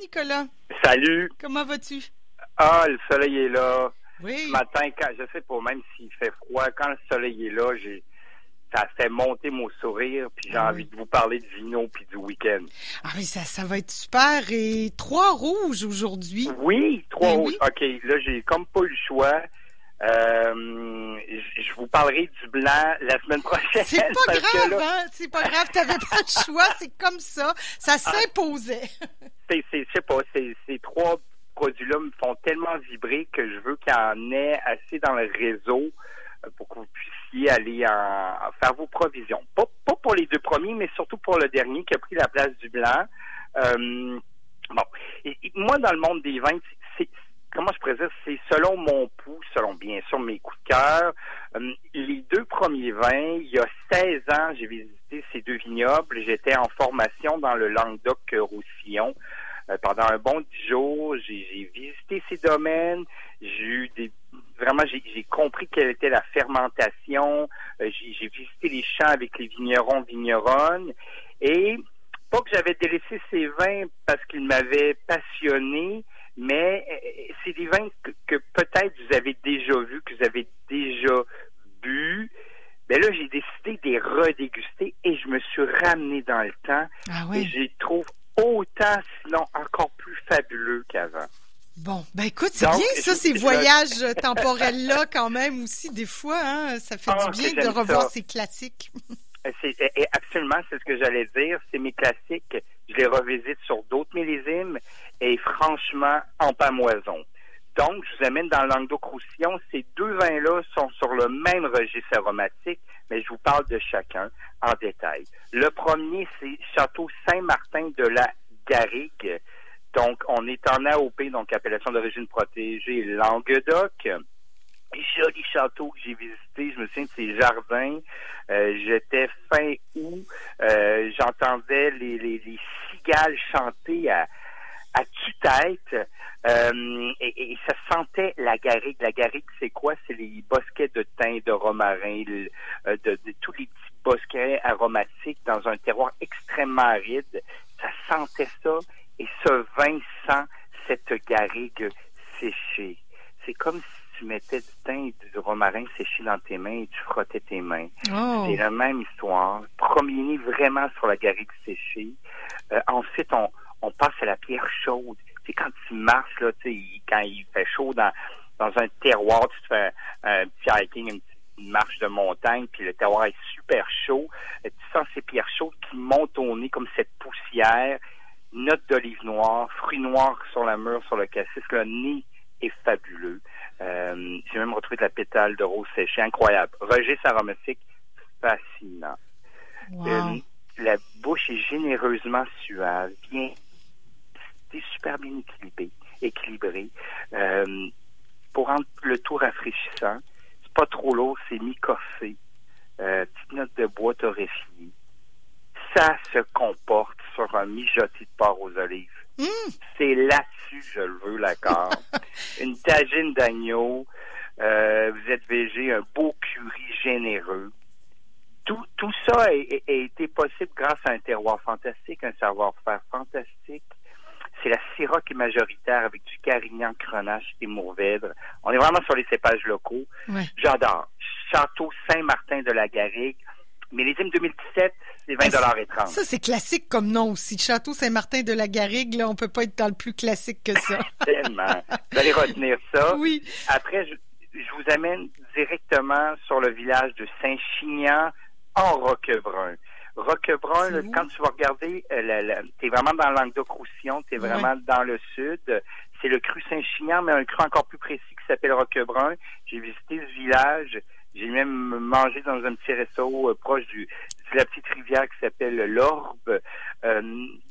Nicolas. Salut. Comment vas-tu? Ah, le soleil est là. Oui. Ce matin, quand, je sais pas, même s'il fait froid, quand le soleil est là, j'ai, ça fait monter mon sourire, puis j'ai Ah envie oui. de vous parler de vino puis du week-end. Ah oui, ça, ça va être super. Et trois rouges aujourd'hui. Oui, trois Ben rouges. oui. OK, là, j'ai comme pas eu le choix. Euh, je vous parlerai du blanc la semaine prochaine. C'est pas grave, là, hein? C'est pas grave, t'avais pas le choix, c'est comme ça. Ça s'imposait. C'est, je sais pas, ces, trois produits-là me font tellement vibrer que je veux qu'il y en ait assez dans le réseau euh, pour que vous puissiez aller en, faire vos provisions. Pas, pour les deux premiers, mais surtout pour le dernier qui a pris la place du blanc. Euh, bon, moi, dans le monde des vins, c'est, comment je dire, c'est selon mon pouls, selon bien sûr mes coups de cœur. Euh, les deux premiers vins, il y a 16 ans, j'ai visité ces deux vignobles. J'étais en formation dans le Languedoc-Roussillon. Euh, pendant un bon dix jours, j'ai visité ces domaines. J'ai eu des vraiment j'ai compris quelle était la fermentation. Euh, j'ai visité les champs avec les vignerons, vigneronnes. Et pas que j'avais délaissé ces vins parce qu'ils m'avaient passionné, mais euh, c'est des vins que, que peut-être vous avez déjà vus, que vous avez déjà bu. Mais là, j'ai décidé de les redéguster et je me suis ramené dans le temps Ah et oui. je les trouve autant, sinon encore plus fabuleux qu'avant. Bon, ben écoute, c'est bien ça, ces je- voyages temporels-là quand même aussi, des fois, hein, ça fait Ah, du bien de revoir ça. ces classiques. Et absolument, c'est ce que j'allais dire. C'est mes classiques. Je les revisite sur d'autres millésimes et franchement, en pamoison. Donc, je vous amène dans le Languedoc-Roussillon. Ces deux vins-là sont sur le même registre aromatique, de chacun en détail. Le premier, c'est Château Saint-Martin de la Garrigue. Donc, on est en AOP, donc appellation d'origine protégée Languedoc. Joli château que j'ai visité, je me souviens de ces jardins. Euh, J'étais fin août, euh, j'entendais les, les cigales chanter à, à tue-tête. Euh, et, et ça sentait la garrigue. La garrigue, c'est quoi? C'est les bosquets de thym, de romarin, euh, de, de tous les petits bosquets aromatiques dans un terroir extrêmement aride. Ça sentait ça et ce vin sent cette garrigue séchée. C'est comme si tu mettais du thym et du romarin séché dans tes mains et tu frottais tes mains. Oh, C'est la même histoire. Premier nez vraiment sur la garrigue séchée. Euh, ensuite, on, on passe à la pierre chaude. C'est quand tu marches, là, tu sais, quand il fait chaud dans, dans un terroir, tu te fais un, un petit hiking, une petite marche de montagne, puis le terroir est super chaud. Tu sens ces pierres chaudes qui montent au nez comme cette poussière. Note d'olive noire, fruits noirs sur la mûre, sur le cassis. Le nez est fabuleux. Euh, J'ai même retrouvé de la pétale de rose séchée. Incroyable. Registre aromatique fascinant. wow. Euh, la bouche est généreusement suave, bien, super bien équilibré, équilibré. Euh, pour rendre le tout rafraîchissant, c'est pas trop lourd, c'est mi-corsé. Euh, petite note de bois torréfié. Ça se comporte sur un mijoté de porc aux olives. Mmh. C'est là-dessus, je le veux, l'accord. Une tagine d'agneau. Euh, vous êtes végé, un beau curry généreux. Tout, tout ça a, a- a été possible grâce à un terroir fantastique, un savoir-faire fantastique. C'est la Syrah qui est majoritaire avec du Carignan, Grenache et Mourvèdre. On est vraiment sur les cépages locaux. Ouais. J'adore. Château Saint-Martin de la Garrigue. Millésime 2017, c'est 20 et 30. Ça, c'est classique comme nom aussi. Château Saint-Martin de la Garrigue, là, on peut pas être dans le plus classique que ça. Tellement. Vous allez retenir ça. Oui. Après, je, je vous amène directement sur le village de Saint-Chinian en Roquebrun. Roquebrun, là, quand tu vas regarder, euh, tu es vraiment dans le Languedoc-Roussillon, tu es vraiment dans le sud. C'est le cru Saint-Chinian, mais un cru encore plus précis qui s'appelle Roquebrun. J'ai visité ce village. J'ai même mangé dans un petit resto euh, proche du, de la petite rivière qui s'appelle l'Orbe. Euh,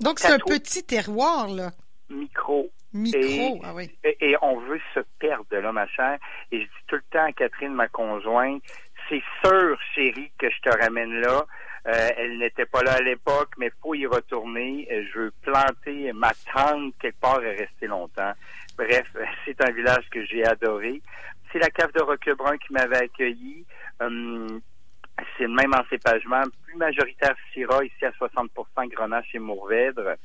Donc, c'est un petit terroir, là. micro Micro. Et- Ah oui. et, et on veut se perdre là, ma chère. Et je dis tout le temps à Catherine, ma conjointe, c'est sûr, chérie, que je te ramène là. Euh, elle n'était pas là à l'époque, mais faut y retourner. Euh, Je veux planter ma tente quelque part et rester longtemps. Bref, c'est un village que j'ai adoré. C'est la cave de Roquebrun qui m'avait accueilli. Hum, C'est le même encépagement, plus majoritaire Syrah, ici à 60% Grenache et Mourvèdre.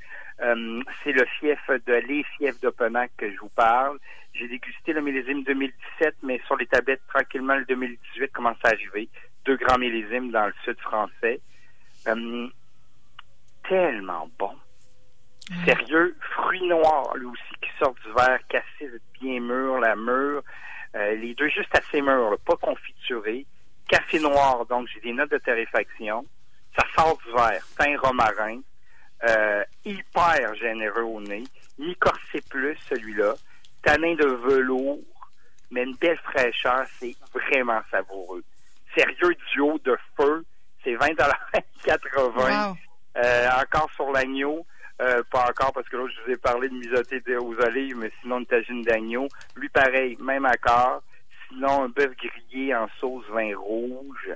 Euh, c'est le fief de les fiefs d'Openac que je vous parle. J'ai dégusté le millésime 2017, mais sur les tablettes, tranquillement, le 2018 commence à arriver. Deux grands millésimes dans le sud français. Euh, tellement bon. Sérieux, fruits noirs, lui aussi, qui sort du verre, cassis bien mûr, la mûre. Euh, les deux juste assez mûrs, pas confiturés. Café noir, donc j'ai des notes de torréfaction. Ça sort du verre. Pain romarin. Euh, hyper généreux au nez. Mi-corsé plus, celui-là. Tanin de velours, mais une belle fraîcheur. C'est vraiment savoureux. Sérieux duo de feu. C'est 20 80 euh, encore sur l'agneau. Euh, pas encore parce que là, je vous ai parlé de mijoter aux olives, mais sinon une tagine d'agneau. Lui, pareil, même accord. Sinon, un bœuf grillé en sauce vin rouge.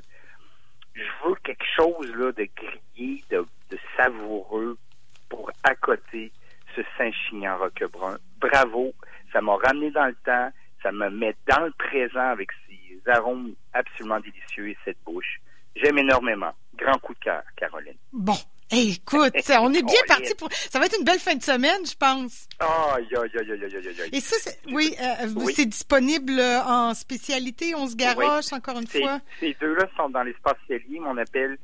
Je veux quelque chose là de grillé, de, savoureux pour accoter ce Saint-Chinian Roquebrun. Bravo, ça m'a ramené dans le temps, ça me met dans le présent avec arômes absolument délicieux et cette bouche. J'aime énormément. Grand coup de cœur, Caroline. Bon, écoute, on est bien parti pour. Ça va être une belle fin de semaine, je pense. Aïe, aïe, aïe, aïe, aïe, aïe. Et ça, c'est, oui, euh, c'est disponible en spécialité, on se garoche, encore une fois? Ces deux-là sont dans les spécialités, on appelle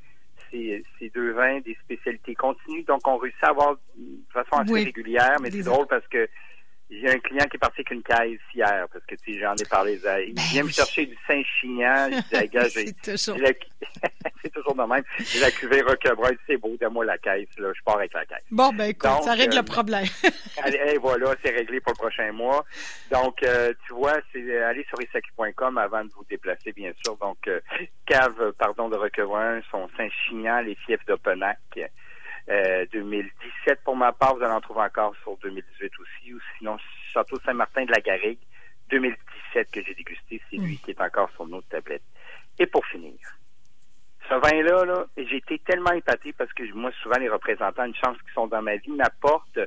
ces, ces, deux vins des spécialités continues. Donc, on réussit à avoir de façon assez régulière, mais c'est drôle parce que j'ai un client qui est parti avec une caisse hier, parce que tu sais, j'en ai parlé. Il ben vient me chercher du Saint-Chinian. c'est toujours... c'est toujours de même. J'ai la cuvée Roquebrun. C'est beau, donne-moi la caisse. Là. Je pars avec la caisse. Bon, ben écoute, ça règle le euh, problème. allez, voilà, c'est réglé pour le prochain mois. Donc, euh, tu vois, c'est aller sur isaki.com avant de vous déplacer, bien sûr. Donc, euh, cave, pardon, de Roquebrun, son Saint-Chinian, les fiefs d'Openac. 2017 pour ma part, vous allez en trouver encore sur 2018 aussi, ou sinon Château Saint-Martin de la Garrigue, 2017 que j'ai dégusté, c'est lui mm. qui est encore sur notre tablette. Et pour finir, ce vin-là, là, j'ai été tellement épaté parce que moi, souvent, les représentants, une chance qui sont dans ma vie, m'apportent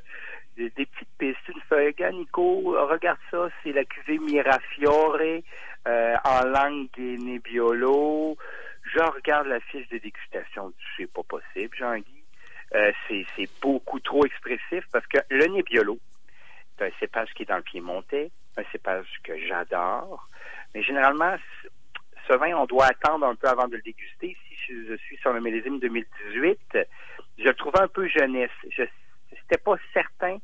des, petites pistes. Une feuille, Nico, regarde ça, c'est la cuvée Mirafiore euh, en langue Nebbiolo. Je regarde la fiche de dégustation. C'est pas possible, Jean-Guy. Euh, c'est beaucoup trop expressif parce que le Nebbiolo, c'est un cépage qui est dans le pied monté, un cépage que j'adore. Mais généralement, ce vin, on doit attendre un peu avant de le déguster. Si je, suis sur le millésime 2018, je le trouvais un peu jeunesse. Je n'étais pas certain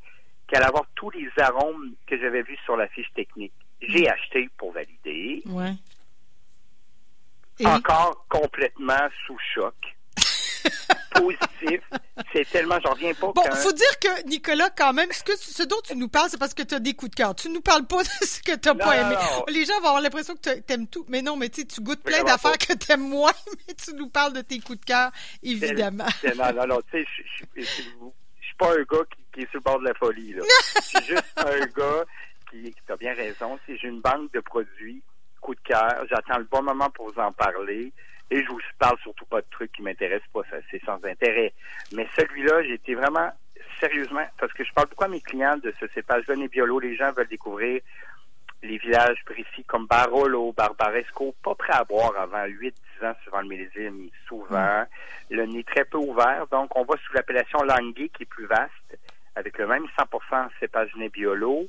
qu'elle allait avoir tous les arômes que j'avais vus sur la fiche technique. J'ai mm. acheté pour valider. Ouais. Encore complètement sous choc. positif. C'est tellement, j'en reviens pas. Bon, faut dire que, Nicolas, quand même, ce, que, ce dont tu nous parles, c'est parce que tu as des coups de cœur. Tu nous parles pas de ce que tu n'as pas aimé. Les gens vont avoir l'impression que tu aimes tout. Mais non, mais tu goûtes plein d'affaires que tu aimes moins, mais tu nous parles de tes coups de cœur, évidemment. non, non, non, tu sais, je suis pas un gars qui, est sur le bord de la folie, là. Je suis juste un gars qui, qui a bien raison. Si j'ai une banque de produits, coup de cœur, j'attends le bon moment pour vous en parler. Et je vous parle surtout pas de trucs qui m'intéressent pas, c'est sans intérêt. Mais celui-là, j'ai été vraiment sérieusement, parce que je parle beaucoup à mes clients de ce cépage-là, Biolo, les gens veulent découvrir les villages précis comme Barolo, Barbaresco, pas prêt à boire avant 8-10 ans suivant le millésime, souvent. Mm. Le nez très peu ouvert, donc on va sous l'appellation Languet qui est plus vaste, avec le même 100% cépage Nebbiolo.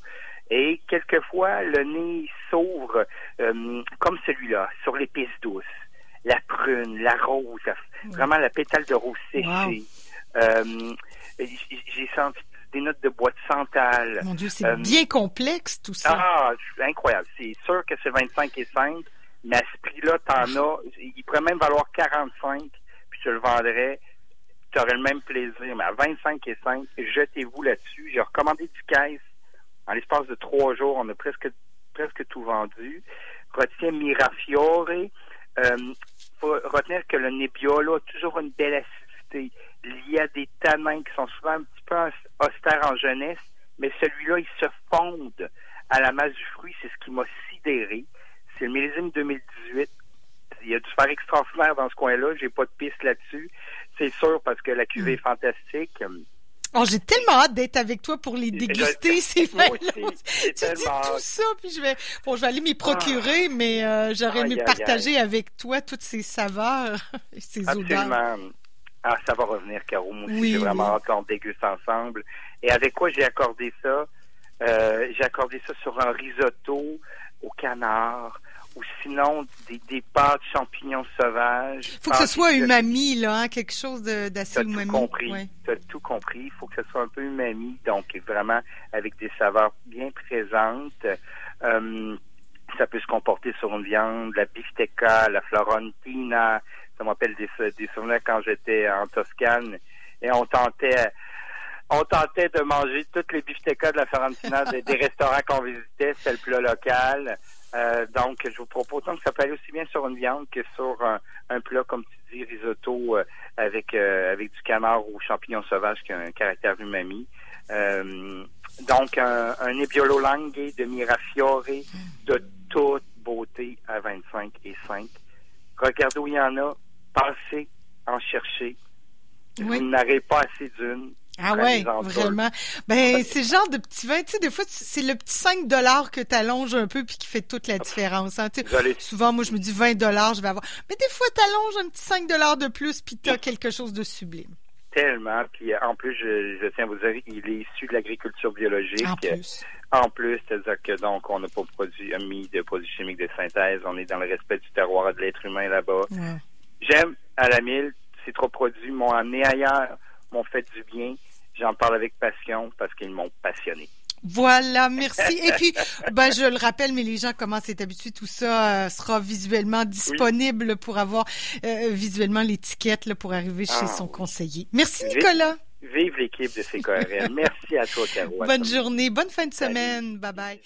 Et quelquefois, le nez s'ouvre euh, comme celui-là, sur les pistes douces la prune, la rose, vraiment la pétale de rose séchée. Euh, j'ai senti des notes de bois de santal. Mon Dieu, c'est euh, bien complexe tout ça. Ah, incroyable. C'est sûr que c'est 25 et 5, mais à ce prix-là, t'en as. Il pourrait même valoir 45, puis tu le vendrais. Tu aurais le même plaisir. Mais à 25 et 5, jetez-vous là-dessus. J'ai recommandé du caisse. En l'espace de trois jours, on a presque presque tout vendu. Retiens Mirafiore. Euh, faut retenir que le Nebbiolo a toujours une belle acidité. Il y a des tanins qui sont souvent un petit peu austères en jeunesse, mais celui-là, il se fonde à la masse du fruit. C'est ce qui m'a sidéré. C'est le millésime 2018. Il y a du faire extraordinaire dans ce coin-là. J'ai pas de piste là-dessus. C'est sûr parce que la cuvée est fantastique. Oh, j'ai tellement hâte d'être avec toi pour les déguster, ces vins Tu dis tout ça, puis je vais, bon, je vais aller m'y procurer, ah. mais euh, j'aurais aimé partager avec toi toutes ces saveurs et ces Absolument. Ah, ça va revenir, Caro. Moi aussi, j'ai vraiment hâte qu'on déguste ensemble. Et avec quoi j'ai accordé ça? Euh, j'ai accordé ça sur un risotto au canard ou sinon des, des pâtes champignons sauvages. Il faut que ce soit umami, là, hein, quelque chose d'assez umami. Tout compris. Tu as tout compris. Il faut que ce soit un peu umami, donc vraiment avec des saveurs bien présentes. Euh, ça peut se comporter sur une viande, la bistecca, la florentina. Ça m'appelle des, des souvenirs quand j'étais en Toscane et on tentait on tentait de manger toutes les biftecas de la Fiorentina des, des restaurants qu'on visitait, c'était le plat local. Euh, donc, je vous propose donc ça peut aller aussi bien sur une viande que sur un, plat, comme tu dis, risotto euh, avec euh, avec du canard ou champignons sauvages qui a un caractère umami. donc, un, un Nebbiolo Langhe de Mirafiore de toute beauté à 25 et 5. Regardez où il y en a. Passez en chercher. Vous n'arrivez pas assez d'une. Ah ouais, vraiment. Ben, c'est le genre de petit vin, tu sais, des fois, c'est le petit 5 dollars que tu allonges un peu puis qui fait toute la différence. Hein, souvent, moi, je me dis 20 dollars, je vais avoir. Mais des fois, tu allonges un petit 5 dollars de plus puis tu as quelque chose de sublime. Tellement. Puis en plus, je, tiens à vous dire, il est issu de l'agriculture biologique. En plus. En plus, c'est-à-dire que donc, on n'a pas produit, mis de produits chimiques de synthèse. On est dans le respect du terroir et de l'être humain là-bas. J'aime à la mille, ces trois produits m'ont amené ailleurs, m'ont fait du bien. J'en parle avec passion parce qu'ils m'ont passionné. Voilà, merci. Et puis, ben, je le rappelle, mais les gens commencent à être habitués, tout ça euh, sera visuellement disponible pour avoir euh, visuellement l'étiquette pour arriver chez ah, son conseiller. Merci, Nicolas. Vive l'équipe de CKRL. merci à toi, Caro. Bonne journée, bonne fin de semaine. Bye bye.